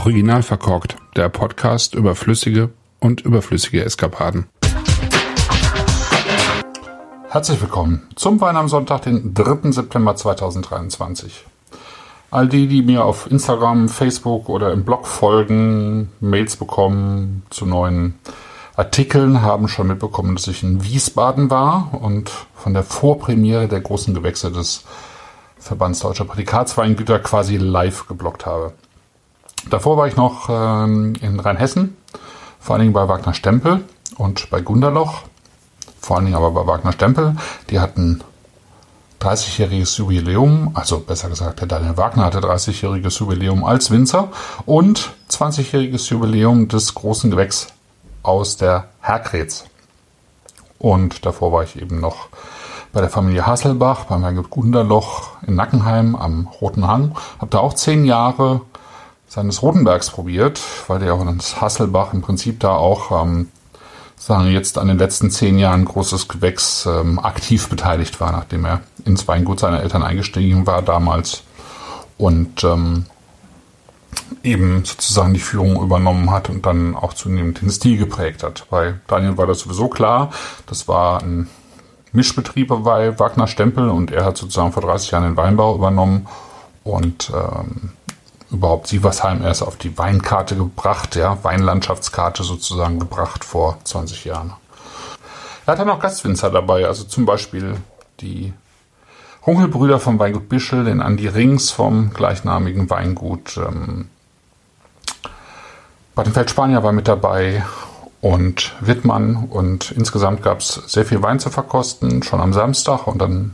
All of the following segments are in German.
Original verkorkt, der Podcast über flüssige und überflüssige Eskapaden. Herzlich willkommen zum Wein am Sonntag, den 3. September 2023. All die, die mir auf Instagram, Facebook oder im Blog folgen, Mails bekommen zu neuen Artikeln, haben schon mitbekommen, dass ich in Wiesbaden war und von der Vorpremiere der großen Gewächse des Verbands Deutscher Prädikatsweingüter quasi live geblockt habe. Davor war ich noch ähm, in Rheinhessen, vor allen Dingen bei Wagner Stempel und bei Gunderloch, vor allen Dingen aber bei Wagner Stempel. Die hatten 30-jähriges Jubiläum, also besser gesagt, der Daniel Wagner hatte 30-jähriges Jubiläum als Winzer und 20-jähriges Jubiläum des großen Gewächs aus der Herkrets. Und davor war ich eben noch bei der Familie Hasselbach, beim Herrn Gunderloch in Nackenheim am Roten Hang. Habe da auch zehn Jahre seines Rotenbergs probiert, weil der auch in Hasselbach im Prinzip da auch, ähm, sagen jetzt an den letzten zehn Jahren großes Gewächs ähm, aktiv beteiligt war, nachdem er ins Weingut seiner Eltern eingestiegen war damals und ähm, eben sozusagen die Führung übernommen hat und dann auch zunehmend den Stil geprägt hat. Bei Daniel war das sowieso klar. Das war ein Mischbetrieb bei Wagner Stempel und er hat sozusagen vor 30 Jahren den Weinbau übernommen und ähm, überhaupt Sieversheim erst auf die Weinkarte gebracht, ja, Weinlandschaftskarte sozusagen gebracht vor 20 Jahren. Er hat dann auch Gastwinzer dabei, also zum Beispiel die Runkelbrüder vom Weingut Bischel, den Andi Rings vom gleichnamigen Weingut. Ähm, Badenfeld Spanier war mit dabei und Wittmann und insgesamt gab es sehr viel Wein zu verkosten, schon am Samstag und dann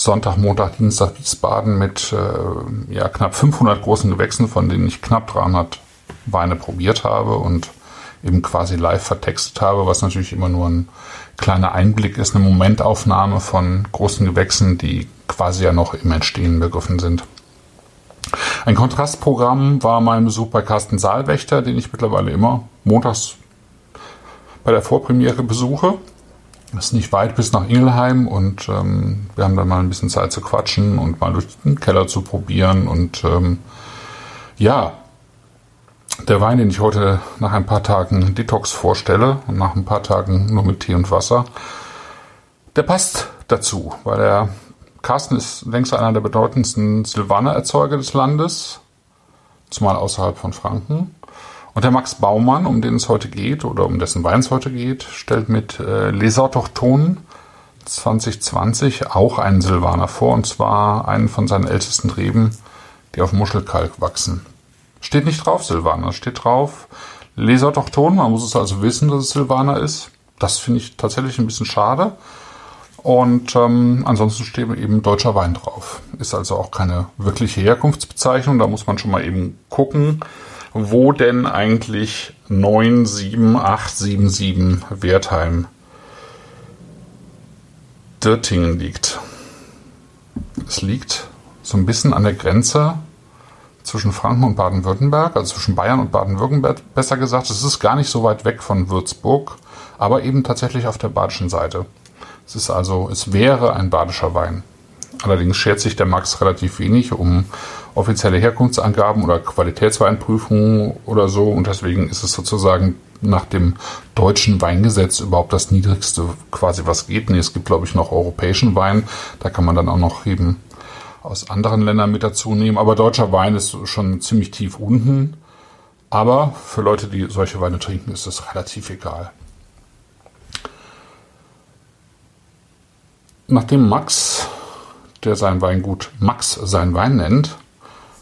Sonntag, Montag, Dienstag Wiesbaden mit äh, ja, knapp 500 großen Gewächsen, von denen ich knapp 300 Weine probiert habe und eben quasi live vertextet habe, was natürlich immer nur ein kleiner Einblick ist, eine Momentaufnahme von großen Gewächsen, die quasi ja noch im Entstehen begriffen sind. Ein Kontrastprogramm war mein Besuch bei Carsten Saalwächter, den ich mittlerweile immer montags bei der Vorpremiere besuche. Ist nicht weit bis nach Ingelheim und ähm, wir haben dann mal ein bisschen Zeit zu quatschen und mal durch den Keller zu probieren. Und ähm, ja, der Wein, den ich heute nach ein paar Tagen Detox vorstelle und nach ein paar Tagen nur mit Tee und Wasser, der passt dazu, weil der Carsten ist längst einer der bedeutendsten Silvaner-Erzeuger des Landes, zumal außerhalb von Franken. Und der Max Baumann, um den es heute geht oder um dessen Wein es heute geht, stellt mit äh, Les Autochtonen 2020 auch einen Silvaner vor, und zwar einen von seinen ältesten Reben, die auf Muschelkalk wachsen. Steht nicht drauf Silvaner, steht drauf Les Autochtonen, man muss es also wissen, dass es Silvaner ist. Das finde ich tatsächlich ein bisschen schade. Und ähm, ansonsten steht eben deutscher Wein drauf. Ist also auch keine wirkliche Herkunftsbezeichnung, da muss man schon mal eben gucken wo denn eigentlich 97877 Wertheim Dirtingen liegt. Es liegt so ein bisschen an der Grenze zwischen Franken und Baden-Württemberg, also zwischen Bayern und Baden-Württemberg besser gesagt. Es ist gar nicht so weit weg von Würzburg, aber eben tatsächlich auf der badischen Seite. Es ist also, es wäre ein badischer Wein. Allerdings schert sich der Max relativ wenig um offizielle Herkunftsangaben oder Qualitätsweinprüfungen oder so. Und deswegen ist es sozusagen nach dem deutschen Weingesetz überhaupt das niedrigste quasi, was geht. Nee, es gibt, glaube ich, noch europäischen Wein. Da kann man dann auch noch eben aus anderen Ländern mit dazu nehmen. Aber deutscher Wein ist schon ziemlich tief unten. Aber für Leute, die solche Weine trinken, ist es relativ egal. Nachdem Max, der sein Weingut Max sein Wein nennt,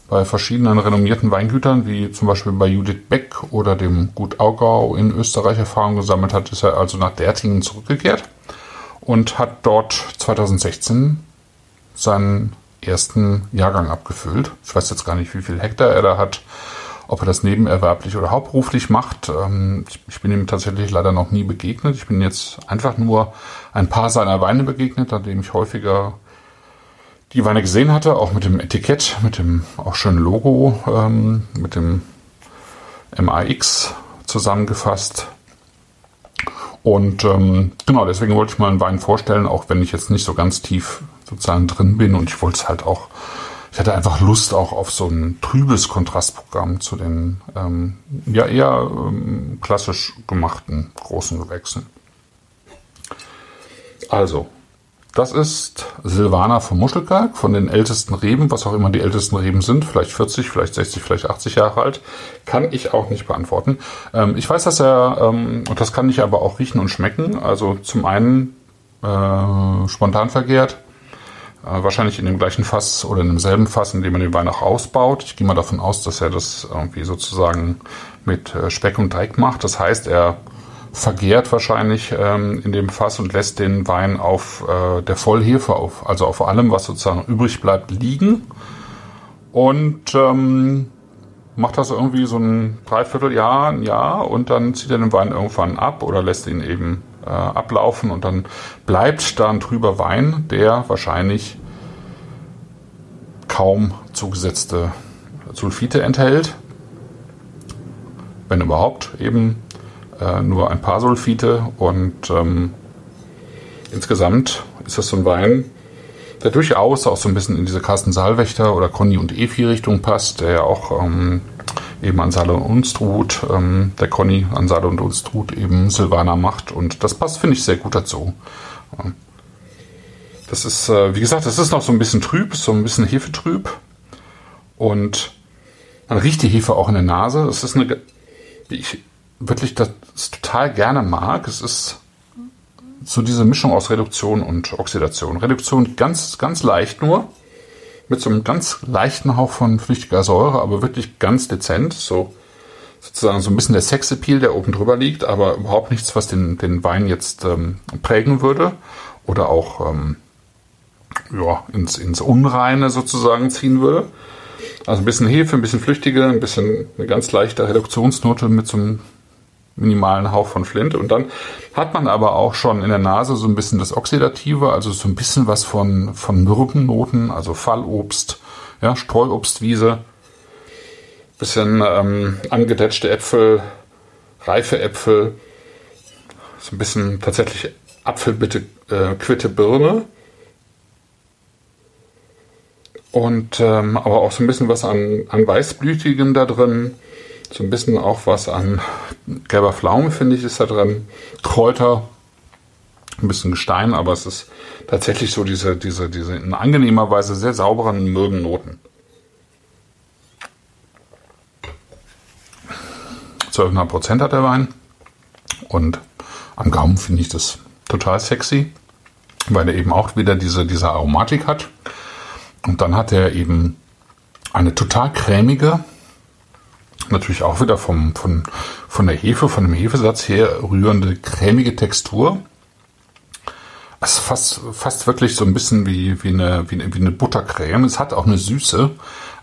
bei verschiedenen renommierten Weingütern, wie zum Beispiel bei Judith Beck oder dem Gut Augau in Österreich Erfahrung gesammelt hat, ist er also nach Dertingen zurückgekehrt und hat dort 2016 seinen ersten Jahrgang abgefüllt. Ich weiß jetzt gar nicht, wie viel Hektar er da hat, ob er das nebenerwerblich oder hauptberuflich macht. Ähm, ich bin ihm tatsächlich leider noch nie begegnet. Ich bin jetzt einfach nur ein paar seiner Weine begegnet, an dem ich häufiger die Weine gesehen hatte, auch mit dem Etikett, mit dem auch schönen Logo, ähm, mit dem MAX zusammengefasst. Und ähm, genau, deswegen wollte ich mal einen Wein vorstellen, auch wenn ich jetzt nicht so ganz tief sozusagen drin bin und ich wollte es halt auch, ich hatte einfach Lust auch auf so ein trübes Kontrastprogramm zu den ähm, ja eher ähm, klassisch gemachten großen Gewächsen. Also, das ist Silvana vom Muschelkalk, von den ältesten Reben, was auch immer die ältesten Reben sind, vielleicht 40, vielleicht 60, vielleicht 80 Jahre alt, kann ich auch nicht beantworten. Ähm, ich weiß, dass er, ähm, und das kann ich aber auch riechen und schmecken, also zum einen äh, spontan vergehrt, äh, wahrscheinlich in dem gleichen Fass oder in demselben Fass, in dem man den Wein auch ausbaut. Ich gehe mal davon aus, dass er das irgendwie sozusagen mit äh, Speck und Teig macht. Das heißt, er vergärt wahrscheinlich ähm, in dem Fass und lässt den Wein auf äh, der Vollhefe, auf, also auf allem, was sozusagen übrig bleibt, liegen. Und ähm, macht das irgendwie so ein Dreivierteljahr, ein Jahr und dann zieht er den Wein irgendwann ab oder lässt ihn eben äh, ablaufen und dann bleibt da ein trüber Wein, der wahrscheinlich kaum zugesetzte Sulfite enthält. Wenn überhaupt, eben äh, nur ein paar Sulfite und ähm, insgesamt ist das so ein Wein, der durchaus auch so ein bisschen in diese Carsten Saalwächter oder Conny und Efi Richtung passt, der ja auch ähm, eben an Saale und Unstrut, ähm, der Conny an Saale und Unstrut eben Silvaner macht. Und das passt, finde ich, sehr gut dazu. Das ist, äh, wie gesagt, das ist noch so ein bisschen trüb, so ein bisschen Hefetrüb. Und man riecht die Hefe auch in der Nase. Es ist eine, ich wirklich das total gerne mag. Es ist so diese Mischung aus Reduktion und Oxidation. Reduktion ganz, ganz leicht nur mit so einem ganz leichten Hauch von flüchtiger Säure, aber wirklich ganz dezent, so sozusagen so ein bisschen der Sexappeal, der oben drüber liegt, aber überhaupt nichts, was den, den Wein jetzt ähm, prägen würde oder auch ähm, ja, ins, ins Unreine sozusagen ziehen würde. Also ein bisschen Hefe, ein bisschen flüchtige, ein bisschen eine ganz leichte Reduktionsnote mit so einem minimalen Hauch von Flint. Und dann hat man aber auch schon in der Nase so ein bisschen das Oxidative, also so ein bisschen was von, von Mürbennoten, also Fallobst, ja, Streuobstwiese, bisschen ähm, angedetschte Äpfel, reife Äpfel, so ein bisschen tatsächlich Apfelbitte, äh, Quitte Birne. Und ähm, aber auch so ein bisschen was an, an Weißblütigen da drin so ein bisschen auch was an gelber Pflaume, finde ich, ist da drin. Kräuter, ein bisschen Gestein, aber es ist tatsächlich so diese, diese, diese in angenehmer Weise sehr sauberen, mürben Noten. 12,5 Prozent hat der Wein. Und am Gaumen finde ich das total sexy, weil er eben auch wieder diese, diese Aromatik hat. Und dann hat er eben eine total cremige, natürlich auch wieder vom, von, von der Hefe, von dem Hefesatz her rührende, cremige Textur. Es ist fast, fast wirklich so ein bisschen wie, wie, eine, wie, wie eine Buttercreme. Es hat auch eine Süße,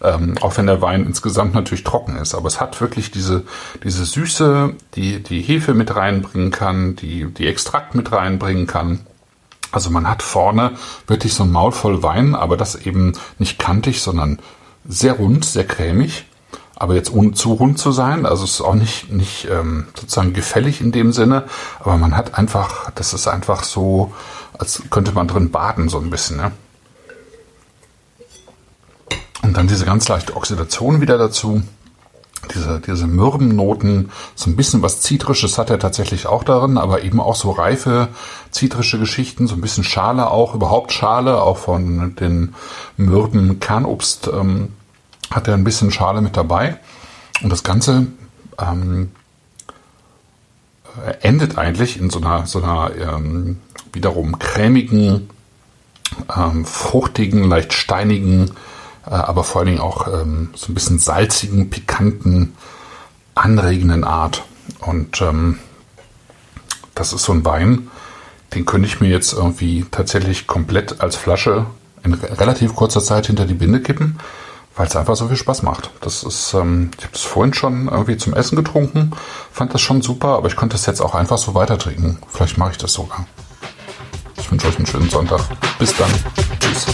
ähm, auch wenn der Wein insgesamt natürlich trocken ist. Aber es hat wirklich diese, diese Süße, die die Hefe mit reinbringen kann, die die Extrakt mit reinbringen kann. Also man hat vorne wirklich so ein Maul voll Wein, aber das eben nicht kantig, sondern sehr rund, sehr cremig aber jetzt ohne zu rund zu sein. Also es ist auch nicht, nicht ähm, sozusagen gefällig in dem Sinne, aber man hat einfach, das ist einfach so, als könnte man drin baden, so ein bisschen. Ne? Und dann diese ganz leichte Oxidation wieder dazu. Diese, diese Mürbennoten, so ein bisschen was Zitrisches hat er tatsächlich auch darin, aber eben auch so reife zitrische Geschichten, so ein bisschen Schale auch, überhaupt Schale, auch von den Mürben Kernobst. Ähm, hat er ein bisschen Schale mit dabei. Und das Ganze ähm, endet eigentlich in so einer, so einer ähm, wiederum cremigen, ähm, fruchtigen, leicht steinigen, äh, aber vor allen Dingen auch ähm, so ein bisschen salzigen, pikanten, anregenden Art. Und ähm, das ist so ein Wein, den könnte ich mir jetzt irgendwie tatsächlich komplett als Flasche in relativ kurzer Zeit hinter die Binde kippen weil es einfach so viel Spaß macht. Das ist, ähm, ich habe das vorhin schon irgendwie zum Essen getrunken, fand das schon super, aber ich könnte es jetzt auch einfach so weiter trinken. Vielleicht mache ich das sogar. Ich wünsche euch einen schönen Sonntag. Bis dann. Tschüss.